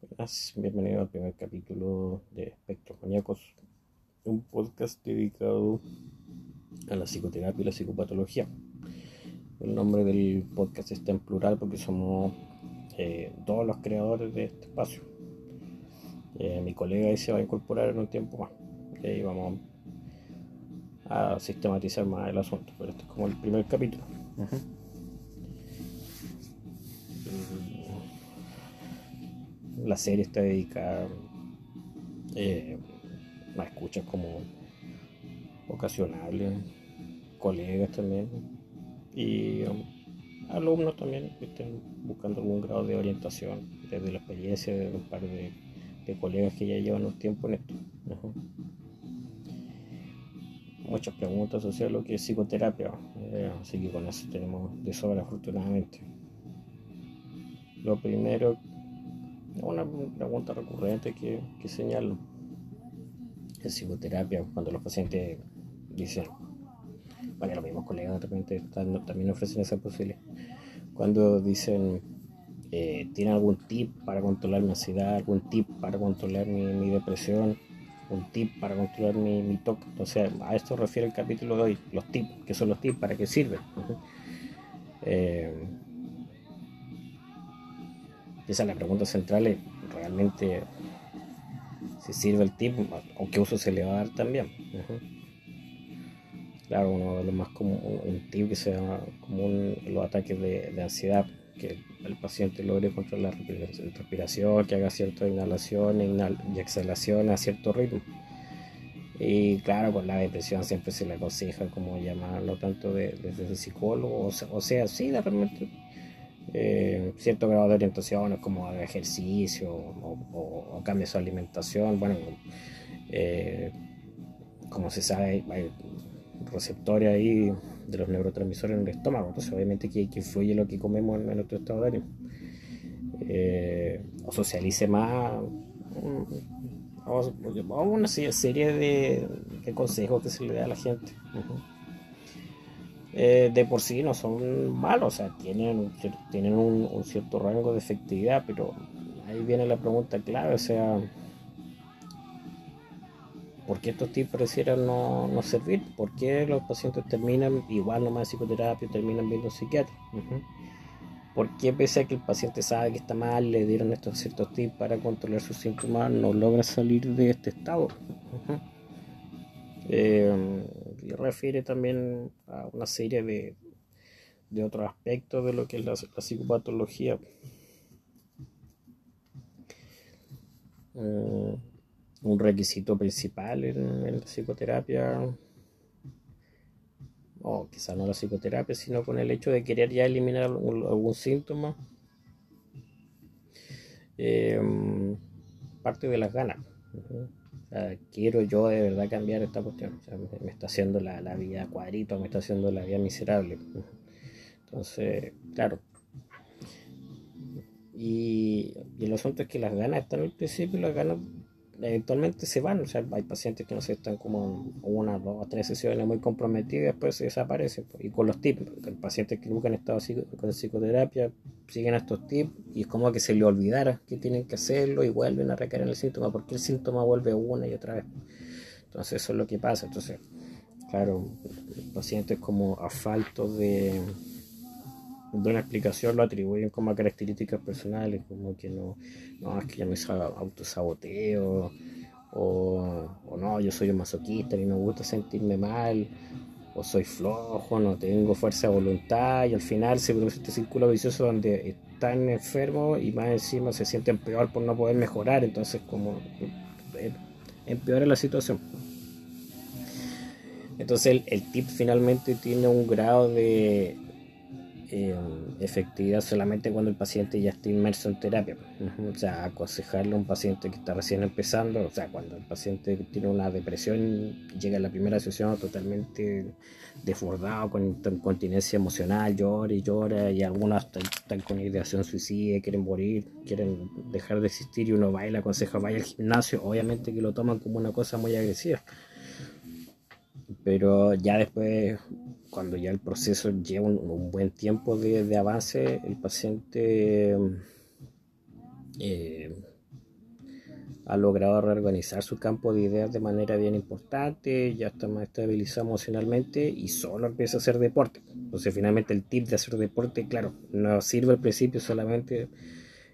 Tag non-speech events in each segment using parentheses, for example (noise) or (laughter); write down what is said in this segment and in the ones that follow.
Buenas, bienvenido al primer capítulo de Espectros Maníacos, un podcast dedicado a la psicoterapia y la psicopatología. El nombre del podcast está en plural porque somos eh, todos los creadores de este espacio. Eh, mi colega se va a incorporar en un tiempo más. Y ahí vamos a sistematizar más el asunto, pero este es como el primer capítulo. La serie está dedicada eh, a escuchas como ocasionales, colegas también y um, alumnos también que estén buscando algún grado de orientación desde la experiencia de un par de, colegas que ya llevan un tiempo en esto. Muchas preguntas sobre lo que es psicoterapia, eh, así que con eso tenemos de sobra afortunadamente. Lo primero una pregunta recurrente que, que señalo en psicoterapia, cuando los pacientes dicen, bueno, los mismos colegas de repente también ofrecen esa posibilidad, cuando dicen, eh, ¿tienen algún tip para controlar mi ansiedad, algún tip para controlar mi, depresión, un tip para controlar mi, mi TOC? Entonces, a esto refiere el capítulo de hoy, los tips, ¿qué son los tips? ¿Para qué sirven? (laughs) Eh, esa es la pregunta central, es realmente si sirve el tip o qué uso se le va a dar también. Claro, uno de los más común, un tip que sea común los ataques de, ansiedad, que el paciente logre controlar la respiración, que haga cierta inhalación y exhalación a cierto ritmo. Y claro, con la depresión siempre se le aconseja como llamarlo tanto desde el psicólogo, o sea, o sea sí, de repente eh, cierto grado de orientación como ejercicio o, de su alimentación. Bueno, eh, como se sabe, hay receptores ahí de los neurotransmisores en el estómago, entonces obviamente que, que influye lo que comemos en, nuestro estado de ánimo. Eh, o socialice más, o, una serie de, consejos que se le da a la gente. Eh, de por sí no son malos, o sea, tienen, tienen un, cierto rango de efectividad, pero ahí viene la pregunta clave, o sea, ¿por qué estos tips parecieran no, servir? ¿Por qué los pacientes terminan igual nomás de psicoterapia, terminan viendo un psiquiatra? ¿Por qué pese a que el paciente sabe que está mal, le dieron estos ciertos tips para controlar sus síntomas, no logra salir de este estado? Eh, y refiere también a una serie de, de otros aspectos de lo que es la, psicopatología. Eh, un requisito principal en, la psicoterapia, o quizá no la psicoterapia, sino con el hecho de querer ya eliminar algún, síntoma, eh, parte de las ganas quiero yo de verdad cambiar esta cuestión. me, está haciendo la, vida cuadrito, me está haciendo la vida miserable. Entonces, claro. Y, y el asunto es que las ganas están al principio las ganas eventualmente se van. O sea, hay pacientes que no sé, están como una, dos o tres sesiones muy comprometidas después se desaparecen. Y con los tips, el pacientes que nunca han estado con psicoterapia siguen estos tips y es como que se le olvidara que tienen que hacerlo y vuelven a recaer en el síntoma porque el síntoma vuelve una y otra vez. Entonces, eso es lo que pasa. Entonces, claro, el paciente es como a de de una explicación lo atribuyen como a características personales, como que no, no es que ya me autosaboteo, o, o no, yo soy un masoquista y me gusta sentirme mal, o soy flojo, no tengo fuerza de voluntad, y al final se produce este círculo vicioso donde están enfermos y más encima se sienten peor por no poder mejorar, entonces como eh, empeora la situación. Entonces el tip finalmente tiene un grado de, eh, efectividad solamente cuando el paciente ya está inmerso en terapia. O sea, aconsejarle a un paciente que está recién empezando, o sea, cuando el paciente tiene una depresión, llega a la primera sesión totalmente desbordado, con incontinencia emocional, llora y llora, y algunos están, con ideación suicida, quieren morir, quieren dejar de existir, y uno va y le aconseja vaya al gimnasio, obviamente que lo toman como una cosa muy agresiva. Pero ya después cuando ya el proceso lleva un, buen tiempo de, avance, el paciente eh, ha logrado reorganizar su campo de ideas de manera bien importante, ya está más estabilizado emocionalmente y solo empieza a hacer deporte. Entonces finalmente el tip de hacer deporte, claro, no sirve al principio solamente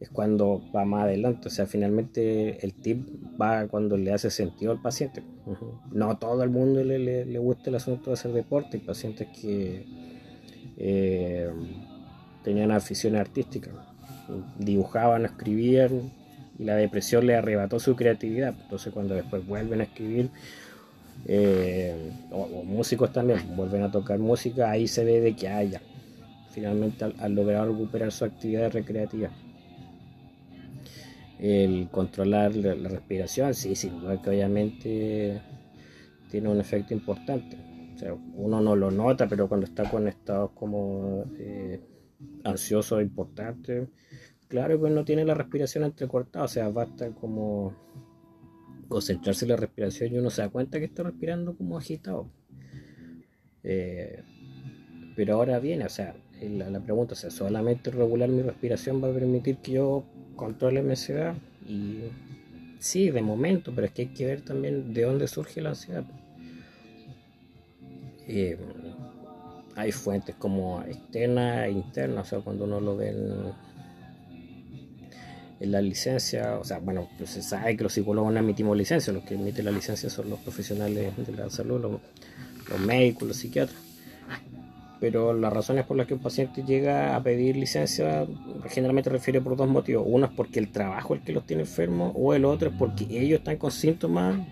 es cuando va más adelante. O sea, finalmente el tip va cuando le hace sentido al paciente. No a todo el mundo le, le, gusta el asunto de hacer deporte. Hay pacientes que eh, tenían aficiones artísticas, dibujaban, escribían y la depresión le arrebató su creatividad. Entonces cuando después vuelven a escribir, eh, o, músicos también, vuelven a tocar música, ahí se ve de que haya. finalmente han logrado recuperar su actividad recreativa el controlar la, respiración, sí, que obviamente tiene un efecto importante. O sea, uno no lo nota, pero cuando está con estados como eh, ansioso importante, claro que uno tiene la respiración entrecortada, o sea, basta como concentrarse en la respiración y uno se da cuenta que está respirando como agitado. Eh, pero ahora viene, o sea, la, la pregunta, o sea, solamente regular mi respiración va a permitir que yo controle mi ansiedad y sí, de momento, pero es que hay que ver también de dónde surge la ansiedad. Eh, hay fuentes como externas e internas, o sea, cuando uno lo ve en, la licencia, o sea, bueno, pues se sabe que los psicólogos no emitimos licencia, los que emiten la licencia son los profesionales de la salud, los médicos, los psiquiatras pero las razones por las que un paciente llega a pedir licencia generalmente refiere por dos motivos. Uno es porque el trabajo es el que los tiene enfermos o el otro es porque ellos están con síntomas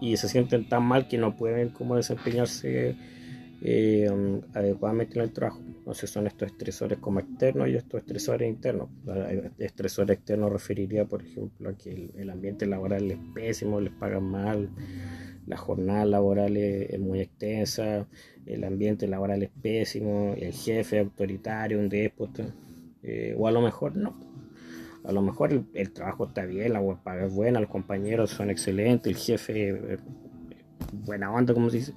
y se sienten tan mal que no pueden como desempeñarse eh, adecuadamente en el trabajo. Entonces son estos estresores como externos y estos estresores internos. El estresor externo referiría, por ejemplo, a que el ambiente laboral es pésimo, les pagan mal la jornada laboral es, muy extensa, el ambiente laboral es pésimo, el jefe autoritario, un déspota, eh, o a lo mejor no. A lo mejor el, trabajo está bien, la paga es buena, los compañeros son excelentes, el jefe eh, buena onda, como se dice.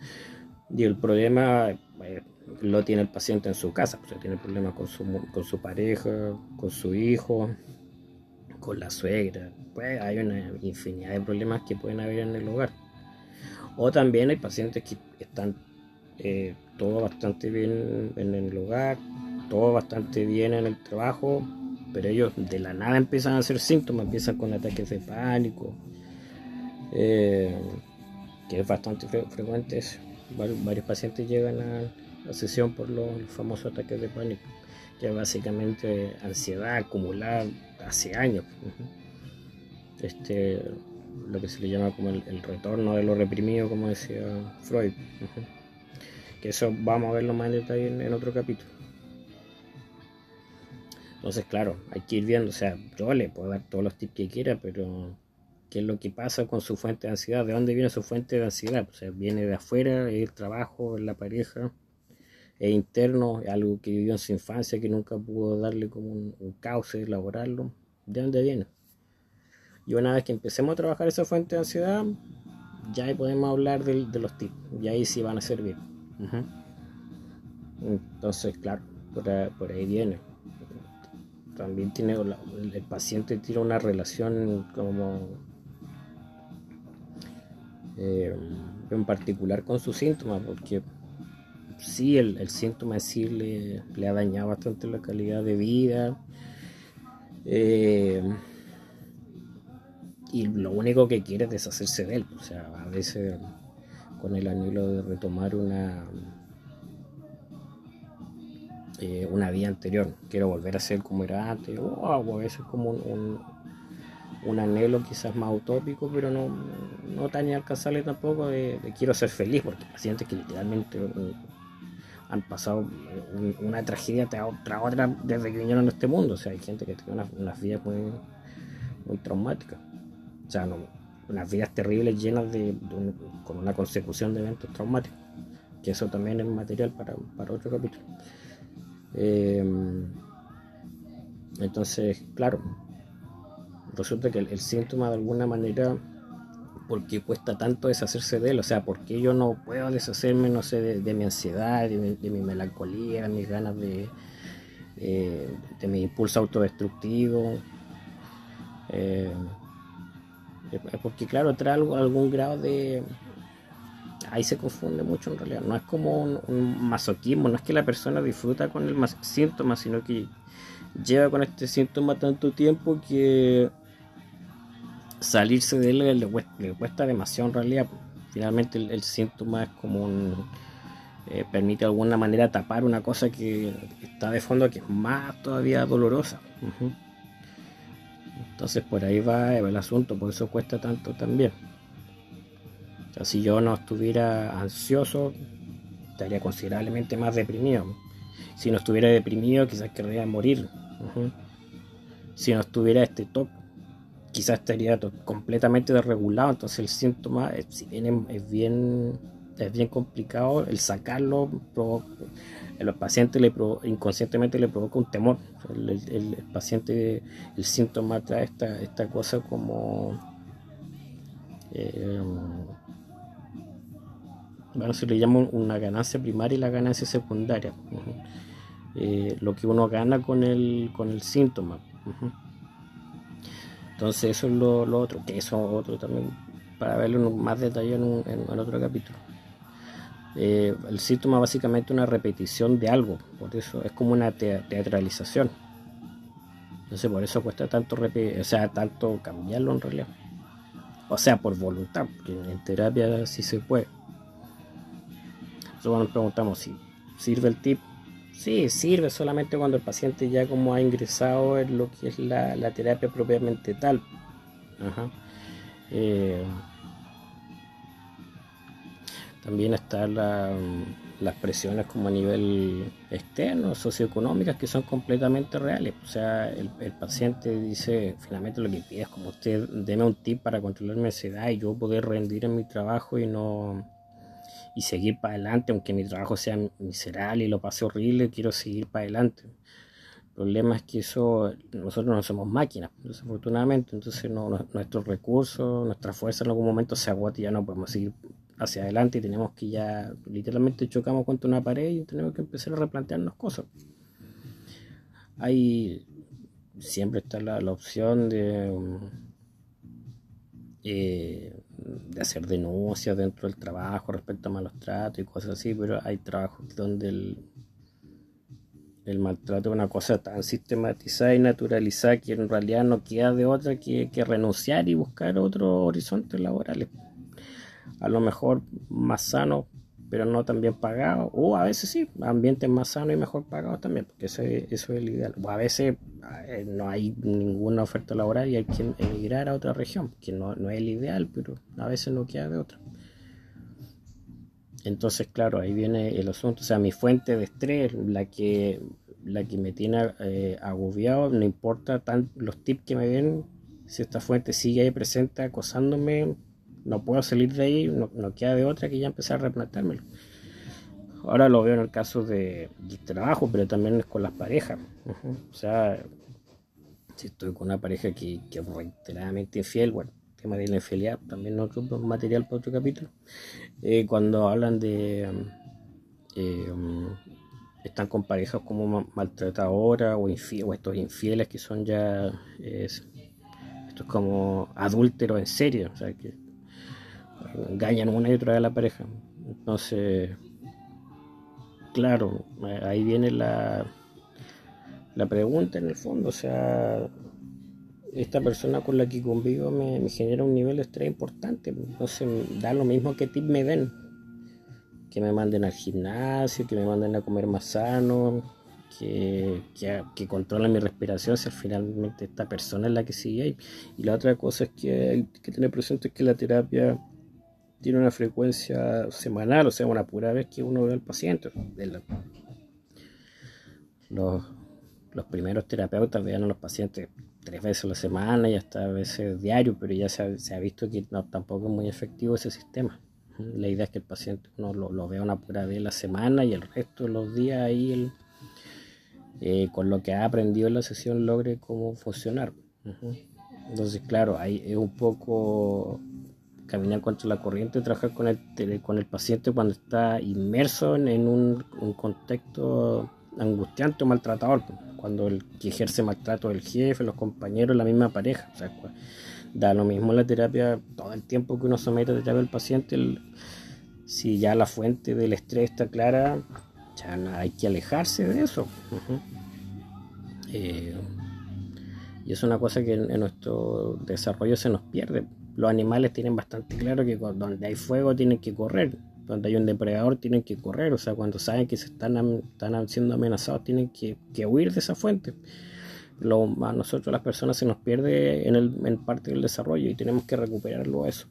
Y el problema eh, lo tiene el paciente en su casa, sea, tiene problemas con su, con su pareja, con su hijo, con la suegra. Pues hay una infinidad de problemas que pueden haber en el hogar. O también hay pacientes que están eh, todo bastante bien en el hogar, todo bastante bien en el trabajo, pero ellos de la nada empiezan a hacer síntomas, empiezan con ataques de pánico, eh, que es bastante frecuente. varios pacientes llegan a la sesión por los, famosos ataques de pánico, que es básicamente ansiedad acumulada hace años. Este, lo que se le llama como el, retorno de lo reprimido, como decía Freud. Que eso vamos a verlo más en detalle en, otro capítulo. Entonces, claro, hay que ir viendo, o sea, yo le puedo dar todos los tips que quiera, pero ¿qué es lo que pasa con su fuente de ansiedad? ¿De dónde viene su fuente de ansiedad? O sea, viene de afuera, el trabajo, la pareja, es interno, algo que vivió en su infancia, que nunca pudo darle como un, un cauce, elaborarlo. ¿De dónde viene? Y una vez que empecemos a trabajar esa fuente de ansiedad, ya podemos hablar de, los tips. Y ahí sí van a servir. Entonces, claro, por ahí, viene. También tiene el paciente tiene una relación como eh, en particular con sus síntomas, porque sí, el, síntoma en sí le, le, ha dañado bastante la calidad de vida. Eh, y lo único que quiere es deshacerse de él. O sea, a veces con el anhelo de retomar una eh, una vida anterior. Quiero volver a ser como era antes. O a veces como un, un, anhelo quizás más utópico, pero no, no tan alcanzable tampoco de, quiero ser feliz, porque pacientes que literalmente uh, han pasado una tragedia tras otra desde que vinieron a este mundo. O sea, hay gente que tiene unas, vidas muy, muy traumáticas. O sea, unas vidas terribles llenas de, con una consecución de eventos traumáticos. Que eso también es material para, otro capítulo. Eh, entonces, claro, resulta que el, síntoma de alguna manera, ¿por qué cuesta tanto deshacerse de él? O sea, ¿por qué yo no puedo deshacerme, no sé, de, mi ansiedad, de mi, melancolía, de mis ganas de, eh, de mi impulso autodestructivo? Eh, Porque claro, trae algún grado de... Ahí se confunde mucho en realidad. No es como un, masoquismo, no es que la persona disfruta con el síntoma, sino que lleva con este síntoma tanto tiempo que salirse de él le, cuesta, demasiado en realidad. Finalmente el, síntoma es como un... Eh, permite de alguna manera tapar una cosa que está de fondo que es más todavía dolorosa. Entonces por ahí va el asunto, por eso cuesta tanto también. Si yo no estuviera ansioso, estaría considerablemente más deprimido. Si no estuviera deprimido, quizás querría morir. Si no estuviera este toque, quizás estaría completamente desregulado. Entonces el síntoma, bien es bien, es bien complicado, el sacarlo el paciente le inconscientemente le provoca un temor. El, paciente, el síntoma trae esta, esta cosa como... Eh, bueno, se le llama una ganancia primaria y la ganancia secundaria. Eh, lo que uno gana con el, con el síntoma. Entonces eso es lo, otro, que eso otro también, para verlo más detalle en, en otro capítulo. Eh, el síntoma básicamente es una repetición de algo, por eso es como una teatralización. Entonces por eso cuesta tanto o sea, tanto cambiarlo en realidad. O sea, por voluntad, porque en terapia sí se puede. Entonces nos preguntamos si sirve el tip. Sí, sirve solamente cuando el paciente ya como ha ingresado en lo que es la, terapia propiamente tal. Ajá. Eh, también están las presiones como a nivel externo, socioeconómicas, que son completamente reales. O sea, el, paciente dice, finalmente lo que pide es como usted, deme un tip para controlar mi ansiedad y yo poder rendir en mi trabajo y no y seguir para adelante, aunque mi trabajo sea miserable y lo pase horrible, quiero seguir para adelante. El problema es que eso, nosotros no somos máquinas, desafortunadamente, entonces nuestros recursos, nuestra fuerza en algún momento se agota y ya no podemos seguir hacia adelante y tenemos que ya literalmente chocamos contra una pared y tenemos que empezar a replantearnos cosas. Hay siempre está la, opción de, eh, de hacer denuncias dentro del trabajo respecto a malos tratos y cosas así, pero hay trabajos donde el, el maltrato es una cosa tan sistematizada y naturalizada que en realidad no queda de otra que, que renunciar y buscar otros horizontes laborales a lo mejor más sano, pero no tan bien pagado, o a veces sí, ambientes más sanos y mejor pagados también, porque eso es, eso es el ideal. O a veces eh, no hay ninguna oferta laboral y hay que emigrar a otra región, que no, no es el ideal, pero a veces no queda de otra. Entonces, claro, ahí viene el asunto. O sea, mi fuente de estrés, la que, la que me tiene eh, agobiado, no importa tan, los tips que me den, si esta fuente sigue ahí presente acosándome, no puedo salir de ahí, no, queda de otra que ya empezar a replanteármelo. Ahora lo veo en el caso de, trabajo, pero también es con las parejas. O sea, si estoy con una pareja que, es reiteradamente infiel, bueno, tema de la infidelidad, también otro material para otro capítulo. Eh, cuando hablan de. Eh, están con parejas como maltratadoras o, estos infieles que son ya. esto es como adúlteros en serio, o sea, que engañan una y otra vez la pareja. Entonces, claro, ahí viene la, la pregunta en el fondo, o sea, esta persona con la que convivo me, genera un nivel de estrés importante, entonces da lo mismo que tip me den, que me manden al gimnasio, que me manden a comer más sano, que, que, controlen mi respiración, si finalmente esta persona es la que sigue ahí. Y la otra cosa es que hay que tener presente que la terapia tiene una frecuencia semanal, o sea, una pura vez que uno ve al paciente. Los, primeros terapeutas vean a los pacientes tres veces a la semana y hasta a veces diario, pero ya se ha, visto que no, tampoco es muy efectivo ese sistema. La idea es que el paciente uno lo, vea una pura vez a la semana y el resto de los días ahí eh, con lo que ha aprendido en la sesión logre cómo funcionar. Entonces, claro, ahí es un poco caminar contra la corriente, trabajar con el, con el paciente cuando está inmerso en, un, contexto angustiante o maltratador. cuando el que ejerce maltrato el jefe, los compañeros, la misma pareja. Da lo mismo la terapia, todo el tiempo que uno somete a terapia al paciente, si ya la fuente del estrés está clara, ya hay que alejarse de eso. Eh, y es una cosa que en, nuestro desarrollo se nos pierde. Los animales tienen bastante claro que donde hay fuego tienen que correr, donde hay un depredador tienen que correr, o sea, cuando saben que se están, están siendo amenazados tienen que, huir de esa fuente. Lo, a nosotros las personas se nos pierde en, el, en parte del desarrollo y tenemos que recuperarlo eso.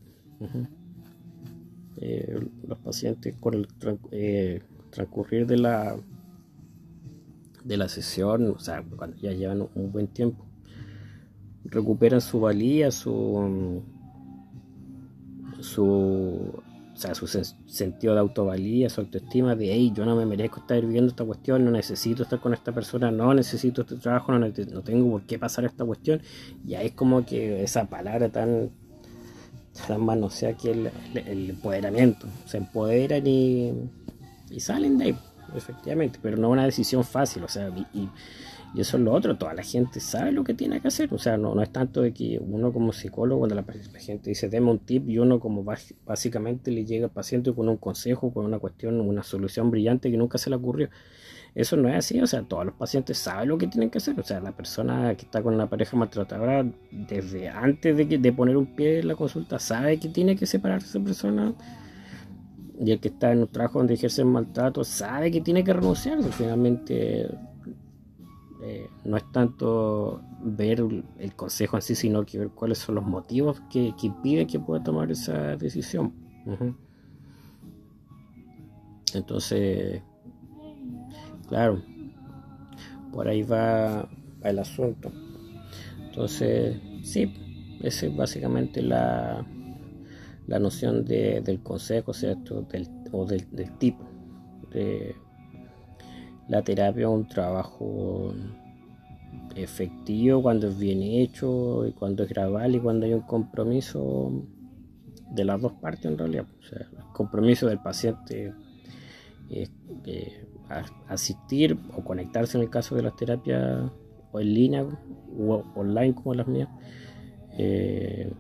Eh, los pacientes con el eh, transcurrir de la de la sesión, o sea, cuando ya llevan un buen tiempo, recuperan su valía, su su o sea, su sentido de autovalía, su autoestima, de, hey, yo no me merezco estar viviendo esta cuestión, no necesito estar con esta persona, no necesito este trabajo, no, no tengo por qué pasar esta cuestión. Y ahí es como que esa palabra tan, tan sea que el, el, empoderamiento, se empoderan y, y salen de ahí, efectivamente, pero no una decisión fácil, o sea, y eso es lo otro, toda la gente sabe lo que tiene que hacer. O sea, no, no es tanto de que uno como psicólogo, cuando la, gente dice, deme un tip, y uno como básicamente le llega al paciente con un consejo, con una cuestión, una solución brillante que nunca se le ocurrió. Eso no es así, o sea, todos los pacientes saben lo que tienen que hacer. O sea, la persona que está con una pareja maltratadora, desde antes de, de poner un pie en la consulta, sabe que tiene que separarse de esa persona y el que está en un trabajo donde ejerce el maltrato sabe que tiene que renunciar. Finalmente eh, no es tanto ver el consejo en sí, sino que ver cuáles son los motivos que, impiden que pueda tomar esa decisión. Entonces, claro, por ahí va, el asunto. Entonces, sí, esa es básicamente la, la noción del consejo, ¿cierto? Del, o del, del tipo. De, la terapia es un trabajo efectivo cuando es bien hecho y cuando es gradual y cuando hay un compromiso de las dos partes en realidad. O sea, el compromiso del paciente es asistir o conectarse en el caso de las terapias o en línea o online como las mías. Eh,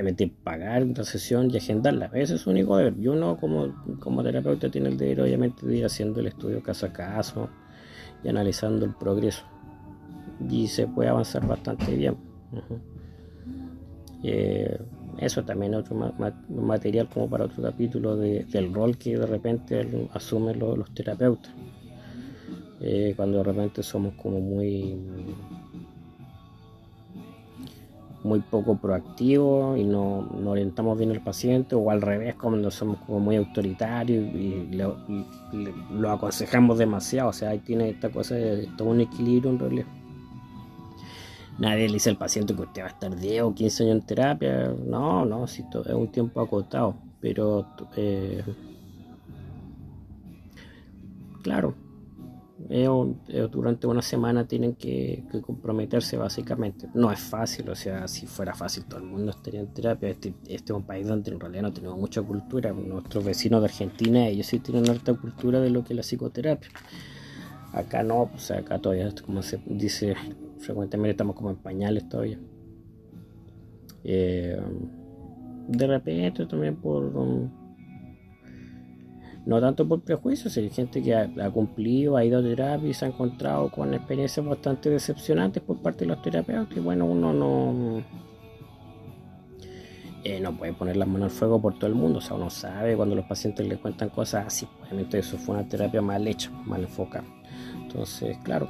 obviamente pagar una sesión y agendarla. Ese es su único deber. Y uno como, como terapeuta tiene el deber obviamente de ir haciendo el estudio caso a caso y analizando el progreso. Y se puede avanzar bastante bien. Eh, eso también es otro material como para otro capítulo del rol que de repente asumen los, terapeutas. Eh, cuando de repente somos como muy muy poco proactivo y no, orientamos bien al paciente o al revés cuando somos como muy autoritarios y, lo aconsejamos demasiado. O sea ahí tiene esta cosa de todo un equilibrio en realidad. Nadie le dice al paciente que usted va a estar 10 o 15 años en terapia. No, no, si es un tiempo acotado pero eh, claro durante una semana tienen que, comprometerse básicamente. No es fácil, o sea, si fuera fácil todo el mundo estaría en terapia. Este, este es un país donde en realidad no tenemos mucha cultura. Nuestros vecinos de Argentina, ellos sí tienen alta cultura de lo que es la psicoterapia. Acá no, o sea, acá todavía, como se dice frecuentemente, estamos como en pañales todavía. Eh, de repente también por... no tanto por prejuicios, hay gente que ha, cumplido, ha ido a terapia y se ha encontrado con experiencias bastante decepcionantes por parte de los terapeutas y bueno, uno no, eh, no puede poner las manos al fuego por todo el mundo, o sea, uno sabe cuando los pacientes le cuentan cosas así, obviamente eso fue una terapia mal hecha, mal enfocada. Entonces, claro,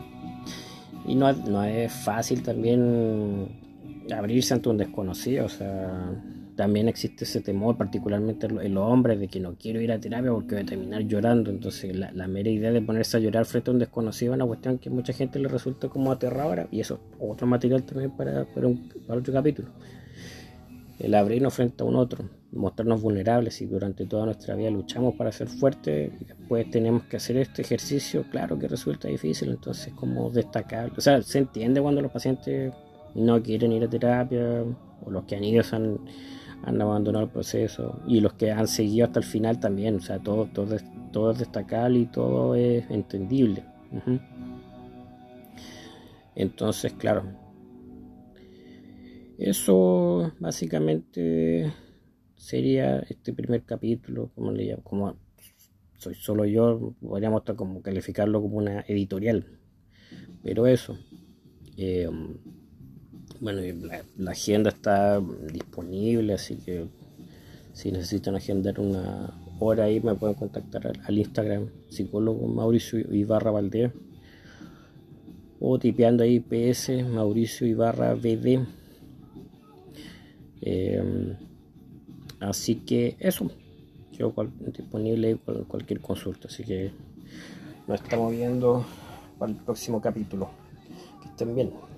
y no, no es fácil también abrirse ante un desconocido, o sea también existe ese temor, particularmente en los hombres, de que no quiero ir a terapia porque voy a terminar llorando. Entonces, la, mera idea de ponerse a llorar frente a un desconocido es una cuestión que a mucha gente le resulta como aterradora, y eso es otro material también para, para, otro capítulo. El abrirnos frente a un otro, mostrarnos vulnerables y durante toda nuestra vida luchamos para ser fuertes y después tenemos que hacer este ejercicio, claro que resulta difícil, entonces como destacable, o sea, se entiende cuando los pacientes no quieren ir a terapia o los que han ido han han abandonado el proceso y los que han seguido hasta el final también, o sea, todo, todo, todo es destacable y todo es entendible. Entonces, claro, eso básicamente sería este primer capítulo, como le llamo, como soy solo yo, podríamos como calificarlo como una editorial. Pero eso. Eh, bueno, la, agenda está disponible, así que si necesitan agendar una hora ahí me pueden contactar al, Instagram psicólogo Mauricio Ibarra Valdés o tipeando ahí PS Mauricio Ibarra BD. Eh, así que eso disponible con cualquier consulta. Así que nos estamos viendo para el próximo capítulo. Que estén bien.